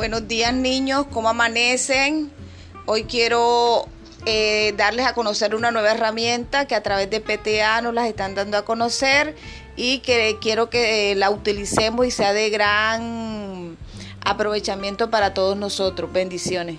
Buenos días niños, ¿cómo amanecen? Hoy quiero eh, darles a conocer una nueva herramienta que a través de PTA nos las están dando a conocer y que quiero que eh, la utilicemos y sea de gran aprovechamiento para todos nosotros. Bendiciones.